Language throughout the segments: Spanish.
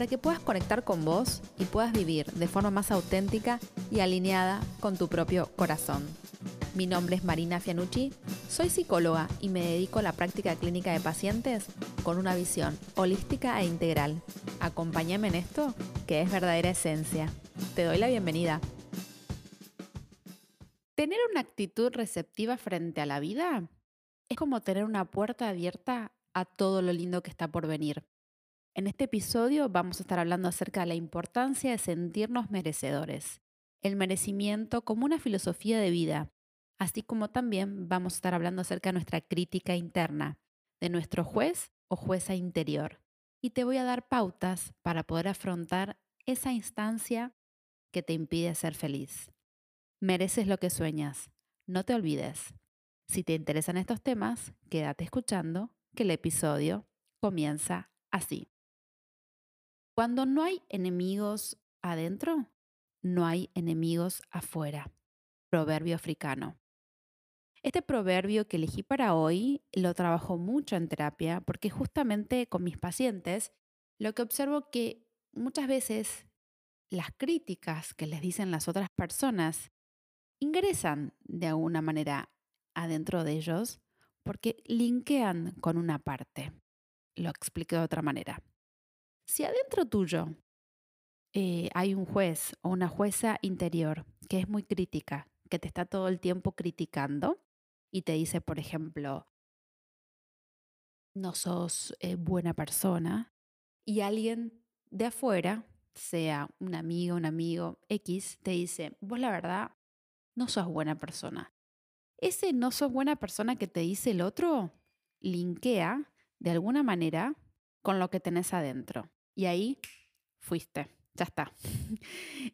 para que puedas conectar con vos y puedas vivir de forma más auténtica y alineada con tu propio corazón. Mi nombre es Marina Fianucci, soy psicóloga y me dedico a la práctica clínica de pacientes con una visión holística e integral. Acompáñame en esto, que es verdadera esencia. Te doy la bienvenida. Tener una actitud receptiva frente a la vida es como tener una puerta abierta a todo lo lindo que está por venir. En este episodio vamos a estar hablando acerca de la importancia de sentirnos merecedores, el merecimiento como una filosofía de vida, así como también vamos a estar hablando acerca de nuestra crítica interna, de nuestro juez o jueza interior. Y te voy a dar pautas para poder afrontar esa instancia que te impide ser feliz. Mereces lo que sueñas, no te olvides. Si te interesan estos temas, quédate escuchando que el episodio comienza así. Cuando no hay enemigos adentro, no hay enemigos afuera. Proverbio africano. Este proverbio que elegí para hoy lo trabajo mucho en terapia porque justamente con mis pacientes lo que observo que muchas veces las críticas que les dicen las otras personas ingresan de alguna manera adentro de ellos porque linkean con una parte. Lo explico de otra manera. Si adentro tuyo eh, hay un juez o una jueza interior que es muy crítica, que te está todo el tiempo criticando y te dice, por ejemplo, no sos eh, buena persona, y alguien de afuera, sea un amigo, un amigo X, te dice, vos la verdad no sos buena persona. Ese no sos buena persona que te dice el otro, linkea de alguna manera con lo que tenés adentro. Y ahí fuiste, ya está.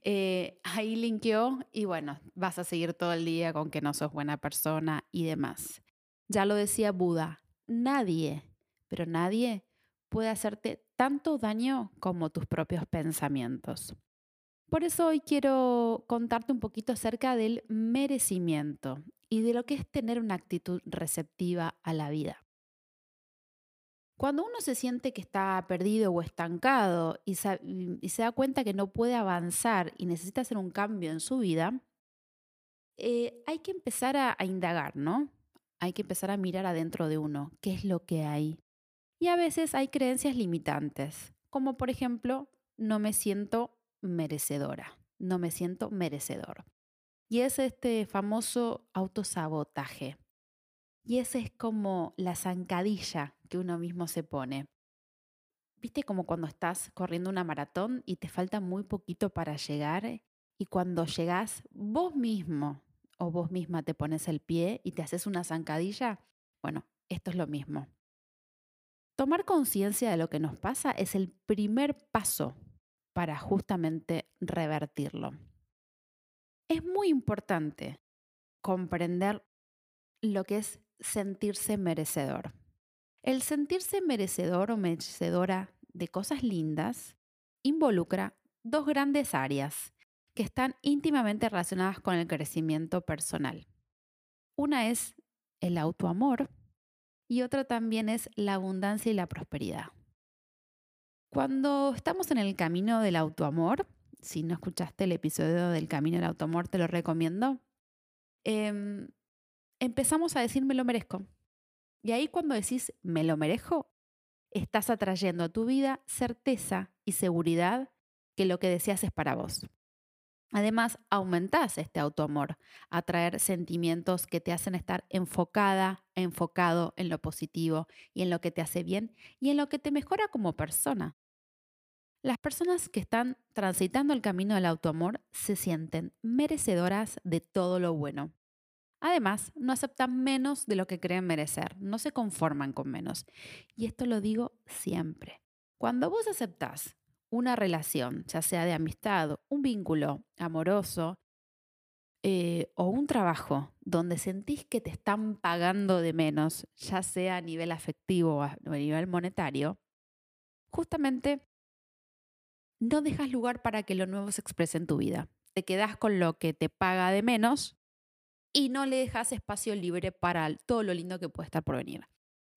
Eh, ahí linkeó y bueno, vas a seguir todo el día con que no sos buena persona y demás. Ya lo decía Buda, nadie, pero nadie puede hacerte tanto daño como tus propios pensamientos. Por eso hoy quiero contarte un poquito acerca del merecimiento y de lo que es tener una actitud receptiva a la vida. Cuando uno se siente que está perdido o estancado y se, da cuenta que no puede avanzar y necesita hacer un cambio en su vida, eh, hay que empezar a, a indagar, ¿no? Hay que empezar a mirar adentro de uno, qué es lo que hay. Y a veces hay creencias limitantes, como por ejemplo, no me siento merecedora, no me siento merecedor. Y es este famoso autosabotaje. Y ese es como la zancadilla que uno mismo se pone. ¿Viste como cuando estás corriendo una maratón y te falta muy poquito para llegar? Y cuando llegas, vos mismo o vos misma te pones el pie y te haces una zancadilla. Bueno, esto es lo mismo. Tomar conciencia de lo que nos pasa es el primer paso para justamente revertirlo. Es muy importante comprender lo que es sentirse merecedor. El sentirse merecedor o merecedora de cosas lindas involucra dos grandes áreas que están íntimamente relacionadas con el crecimiento personal. Una es el autoamor y otra también es la abundancia y la prosperidad. Cuando estamos en el camino del autoamor, si no escuchaste el episodio del camino del autoamor, te lo recomiendo, em, empezamos a decir me lo merezco. Y ahí cuando decís me lo merezco, estás atrayendo a tu vida certeza y seguridad que lo que deseas es para vos. Además, aumentás este autoamor, atraer sentimientos que te hacen estar enfocada, enfocado en lo positivo y en lo que te hace bien y en lo que te mejora como persona. Las personas que están transitando el camino del autoamor se sienten merecedoras de todo lo bueno. Además, no aceptan menos de lo que creen merecer, no se conforman con menos. Y esto lo digo siempre. Cuando vos aceptás una relación, ya sea de amistad, un vínculo amoroso, eh, o un trabajo donde sentís que te están pagando de menos, ya sea a nivel afectivo o a nivel monetario, justamente no dejas lugar para que lo nuevo se exprese en tu vida. Te quedas con lo que te paga de menos y no le dejas espacio libre para todo lo lindo que puede estar por venir.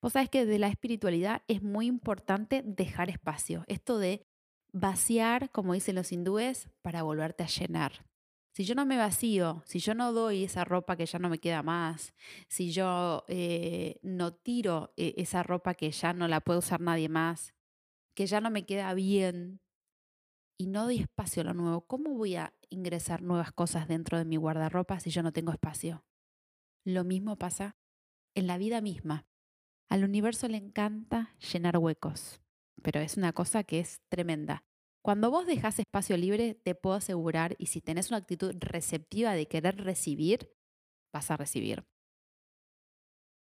Vos sabés que de la espiritualidad es muy importante dejar espacio. Esto de vaciar, como dicen los hindúes, para volverte a llenar. Si yo no me vacío, si yo no doy esa ropa que ya no me queda más, si yo eh, no tiro eh, esa ropa que ya no la puede usar nadie más, que ya no me queda bien, y no doy espacio a lo nuevo, ¿cómo voy a ingresar nuevas cosas dentro de mi guardarropa si yo no tengo espacio? Lo mismo pasa en la vida misma. Al universo le encanta llenar huecos, pero es una cosa que es tremenda. Cuando vos dejas espacio libre, te puedo asegurar, y si tenés una actitud receptiva de querer recibir, vas a recibir.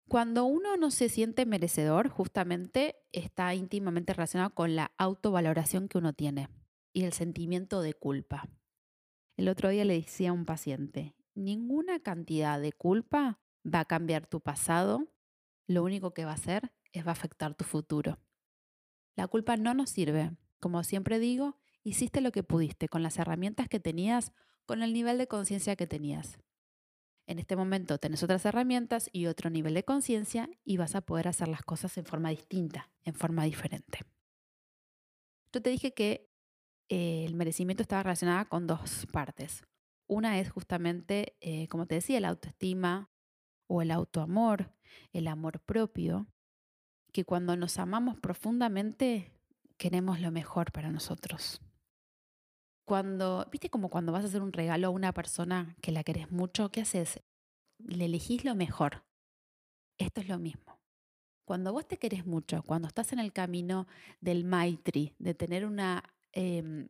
Cuando uno no se siente merecedor, justamente está íntimamente relacionado con la autovaloración que uno tiene y el sentimiento de culpa. El otro día le decía a un paciente, ninguna cantidad de culpa va a cambiar tu pasado, lo único que va a hacer es va a afectar tu futuro. La culpa no nos sirve. Como siempre digo, hiciste lo que pudiste con las herramientas que tenías, con el nivel de conciencia que tenías. En este momento tenés otras herramientas y otro nivel de conciencia y vas a poder hacer las cosas en forma distinta, en forma diferente. Yo te dije que eh, el merecimiento estaba relacionado con dos partes. Una es justamente, eh, como te decía, la autoestima o el autoamor, el amor propio, que cuando nos amamos profundamente queremos lo mejor para nosotros. Cuando, viste como cuando vas a hacer un regalo a una persona que la querés mucho, ¿qué haces? Le elegís lo mejor. Esto es lo mismo. Cuando vos te querés mucho, cuando estás en el camino del Maitri, de tener una Em,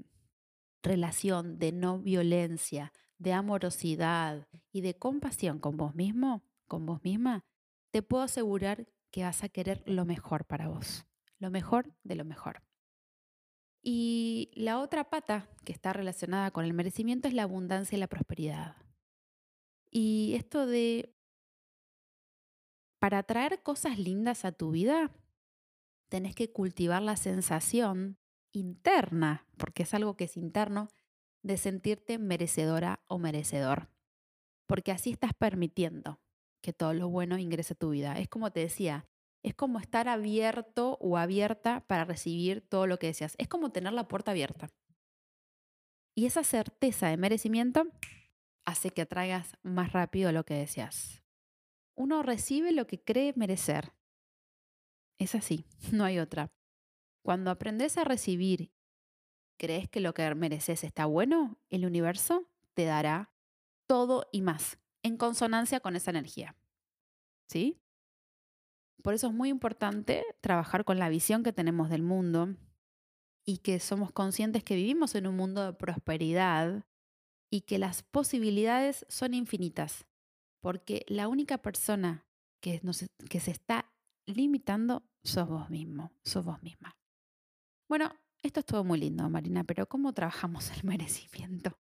relación de no violencia, de amorosidad y de compasión con vos mismo, con vos misma, te puedo asegurar que vas a querer lo mejor para vos, lo mejor de lo mejor. Y la otra pata que está relacionada con el merecimiento es la abundancia y la prosperidad. Y esto de, para traer cosas lindas a tu vida, tenés que cultivar la sensación interna, porque es algo que es interno, de sentirte merecedora o merecedor. Porque así estás permitiendo que todo lo bueno ingrese a tu vida. Es como te decía, es como estar abierto o abierta para recibir todo lo que deseas. Es como tener la puerta abierta. Y esa certeza de merecimiento hace que atraigas más rápido lo que deseas. Uno recibe lo que cree merecer. Es así, no hay otra. Cuando aprendes a recibir, crees que lo que mereces está bueno, el universo te dará todo y más, en consonancia con esa energía. ¿Sí? Por eso es muy importante trabajar con la visión que tenemos del mundo y que somos conscientes que vivimos en un mundo de prosperidad y que las posibilidades son infinitas, porque la única persona que, que se está limitando sos vos mismo, sos vos misma. Bueno, esto estuvo muy lindo, Marina, pero ¿cómo trabajamos el merecimiento?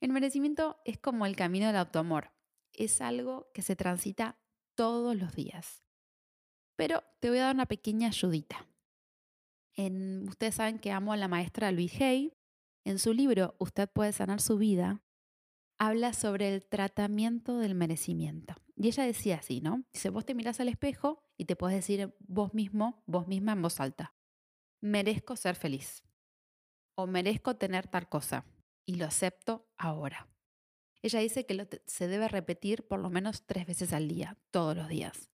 El merecimiento es como el camino del autoamor. Es algo que se transita todos los días. Pero te voy a dar una pequeña ayudita. ustedes saben que amo a la maestra Louise Hay. En su libro Usted puede sanar su vida, habla sobre el tratamiento del merecimiento. Y ella decía así, ¿no? Dice, vos te mirás al espejo y te puedes decir vos mismo, vos misma en voz alta merezco ser feliz o merezco tener tal cosa y lo acepto ahora. Ella dice que se debe repetir por lo menos tres veces al día, todos los días.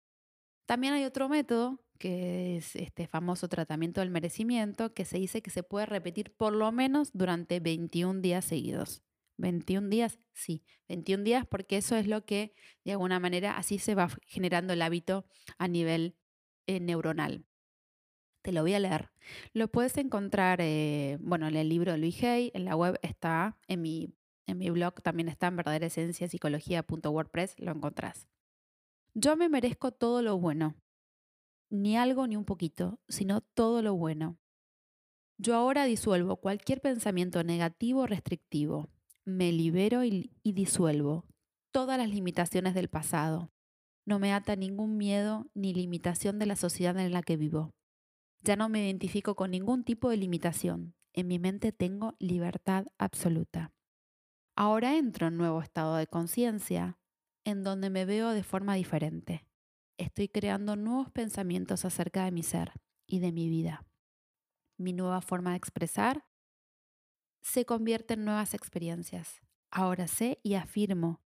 También hay otro método, que es este famoso tratamiento del merecimiento, que se dice que se puede repetir por lo menos durante 21 días seguidos. 21 días, sí, 21 días porque eso es lo que de alguna manera así se va generando el hábito a nivel eh, neuronal. Te lo voy a leer. Lo puedes encontrar, eh, bueno, en el libro de Luis Hay, en la web está, en mi, en mi blog también está en verdaderaesenciapsicología.wordpress, lo encontrás. Yo me merezco todo lo bueno, ni algo ni un poquito, sino todo lo bueno. Yo ahora disuelvo cualquier pensamiento negativo o restrictivo. me libero y, y disuelvo todas las limitaciones del pasado. No me ata ningún miedo ni limitación de la sociedad en la que vivo. Ya no me identifico con ningún tipo de limitación. En mi mente tengo libertad absoluta. Ahora entro en un nuevo estado de conciencia, en donde me veo de forma diferente. Estoy creando nuevos pensamientos acerca de mi ser y de mi vida. Mi nueva forma de expresar se convierte en nuevas experiencias. Ahora sé y afirmo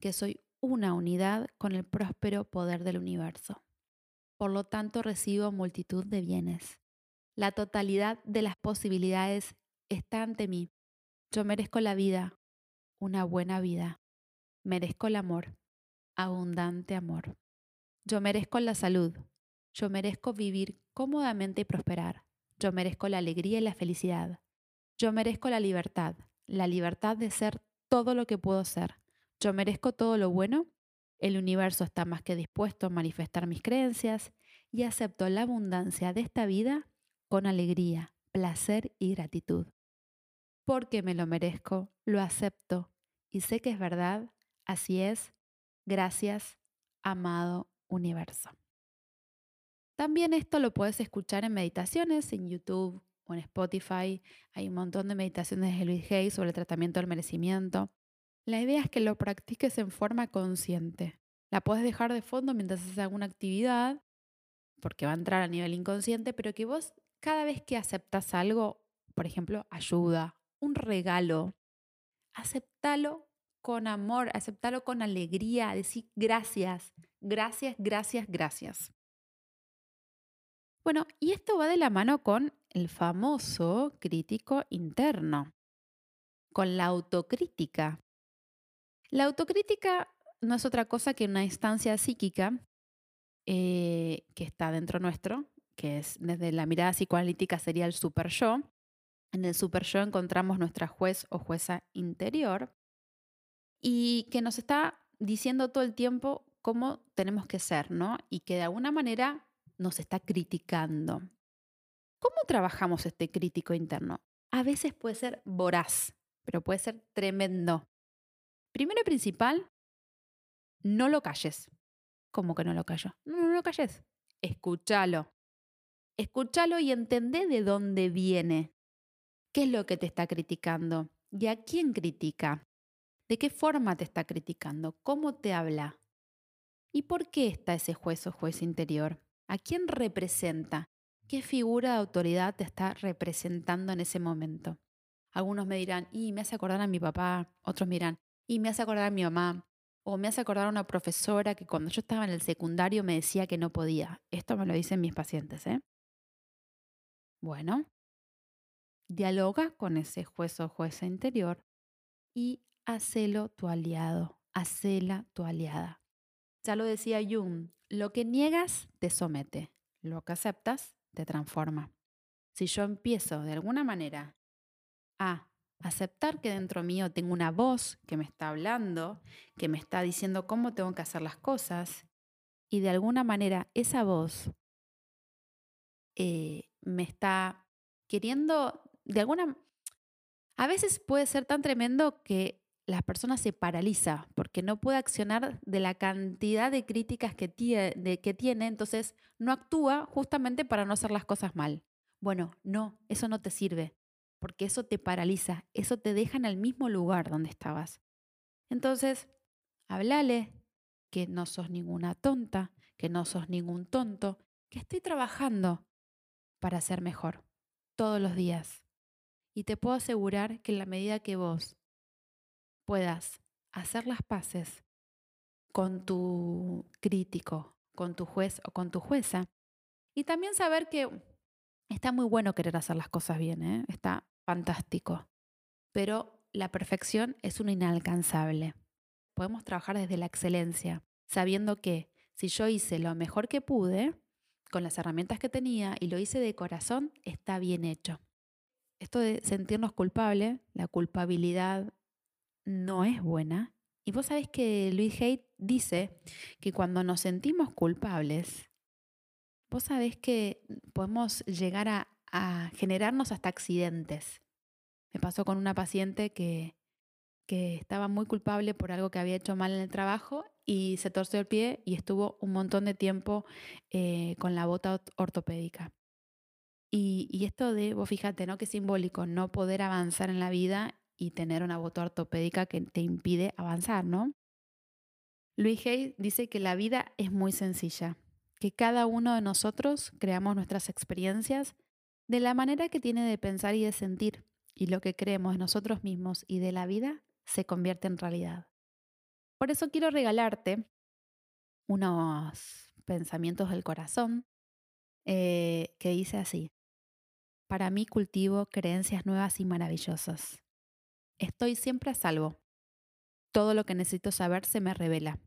que soy una unidad con el próspero poder del universo. Por lo tanto, recibo multitud de bienes. La totalidad de las posibilidades está ante mí. Yo merezco la vida, una buena vida. Merezco el amor, abundante amor. Yo merezco la salud. Yo merezco vivir cómodamente y prosperar. Yo merezco la alegría y la felicidad. Yo merezco la libertad, la libertad de ser todo lo que puedo ser. Yo merezco todo lo bueno. El universo está más que dispuesto a manifestar mis creencias y acepto la abundancia de esta vida con alegría, placer y gratitud. Porque me lo merezco, lo acepto y sé que es verdad, así es. Gracias, amado universo. También esto lo puedes escuchar en meditaciones en YouTube o en Spotify. Hay un montón de meditaciones de Luis Hay sobre el tratamiento del merecimiento. La idea es que lo practiques en forma consciente. La puedes dejar de fondo mientras haces alguna actividad, porque va a entrar a nivel inconsciente, pero que vos cada vez que aceptas algo, por ejemplo, ayuda, un regalo, aceptalo con amor, aceptalo con alegría, decir gracias, gracias, gracias, gracias. Bueno, y esto va de la mano con el famoso crítico interno, con la autocrítica. La autocrítica no es otra cosa que una instancia psíquica eh, que está dentro nuestro, que es desde la mirada psicoanalítica sería el super yo. En el super yo encontramos nuestra juez o jueza interior y que nos está diciendo todo el tiempo cómo tenemos que ser, ¿no? Y que de alguna manera nos está criticando. ¿Cómo trabajamos este crítico interno? A veces puede ser voraz, pero puede ser tremendo. Primero y principal, no lo calles. ¿Cómo que no lo callo? No, no lo calles. Escúchalo. Escúchalo y entendé de dónde viene. ¿Qué es lo que te está criticando? ¿Y a quién critica? ¿De qué forma te está criticando? ¿Cómo te habla? ¿Y por qué está ese juez o juez interior? ¿A quién representa? ¿Qué figura de autoridad te está representando en ese momento? Algunos me dirán, y me hace acordar a mi papá, otros me dirán, y me hace acordar a mi mamá, o me hace acordar a una profesora que cuando yo estaba en el secundario me decía que no podía. Esto me lo dicen mis pacientes, ¿eh? Bueno, dialoga con ese juez o jueza interior y hacelo tu aliado, hacela tu aliada. Ya lo decía Jung, lo que niegas te somete, lo que aceptas te transforma. Si yo empiezo de alguna manera a aceptar que dentro mío tengo una voz que me está hablando, que me está diciendo cómo tengo que hacer las cosas, y de alguna manera esa voz eh, me está queriendo, de alguna... A veces puede ser tan tremendo que la persona se paraliza porque no puede accionar de la cantidad de críticas que tiene, entonces no actúa justamente para no hacer las cosas mal. Bueno, no, eso no te sirve, porque eso te paraliza, eso te deja en el mismo lugar donde estabas. Entonces, háblale que no sos ninguna tonta, que no sos ningún tonto, que estoy trabajando para ser mejor todos los días. Y te puedo asegurar que en la medida que vos puedas hacer las paces con tu crítico, con tu juez o con tu jueza. Y también saber que está muy bueno querer hacer las cosas bien, ¿eh? está fantástico, pero la perfección es un inalcanzable. Podemos trabajar desde la excelencia, sabiendo que si yo hice lo mejor que pude, con las herramientas que tenía y lo hice de corazón, está bien hecho. Esto de sentirnos culpables, la culpabilidad no es buena. Y vos sabés que Luis Hay dice que cuando nos sentimos culpables, vos sabés que podemos llegar a, a generarnos hasta accidentes. Me pasó con una paciente que que estaba muy culpable por algo que había hecho mal en el trabajo y se torció el pie y estuvo un montón de tiempo eh, con la bota ortopédica. Y, y, esto de, vos fíjate, ¿no? Qué simbólico, no poder avanzar en la vida y tener una bota ortopédica que te impide avanzar, ¿no? Luis Hay dice que la vida es muy sencilla, que cada uno de nosotros creamos nuestras experiencias de la manera que tiene de pensar y de sentir, y lo que creemos de nosotros mismos y de la vida se convierte en realidad. Por eso quiero regalarte unos pensamientos del corazón eh, que dice así. Para mí cultivo creencias nuevas y maravillosas. Estoy siempre a salvo. Todo lo que necesito saber se me revela.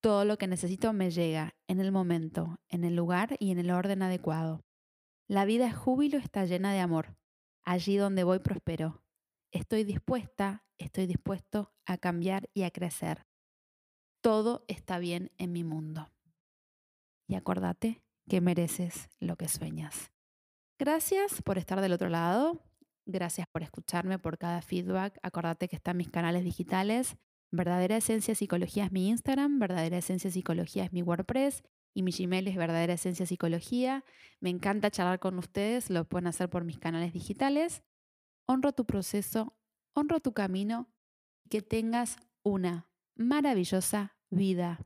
Todo lo que necesito me llega en el momento, en el lugar y en el orden adecuado. La vida es júbilo, está llena de amor. Allí donde voy prospero. Estoy dispuesta, estoy dispuesto a cambiar y a crecer. Todo está bien en mi mundo. Y acordate que mereces lo que sueñas. Gracias por estar del otro lado. Gracias por escucharme, por cada feedback. Acordate que están mis canales digitales. Verdadera Esencia Psicología es mi Instagram, Verdadera Esencia Psicología es mi WordPress y mi Gmail es Verdadera Esencia Psicología. Me encanta charlar con ustedes, lo pueden hacer por mis canales digitales. Honro tu proceso, honro tu camino, que tengas una maravillosa vida.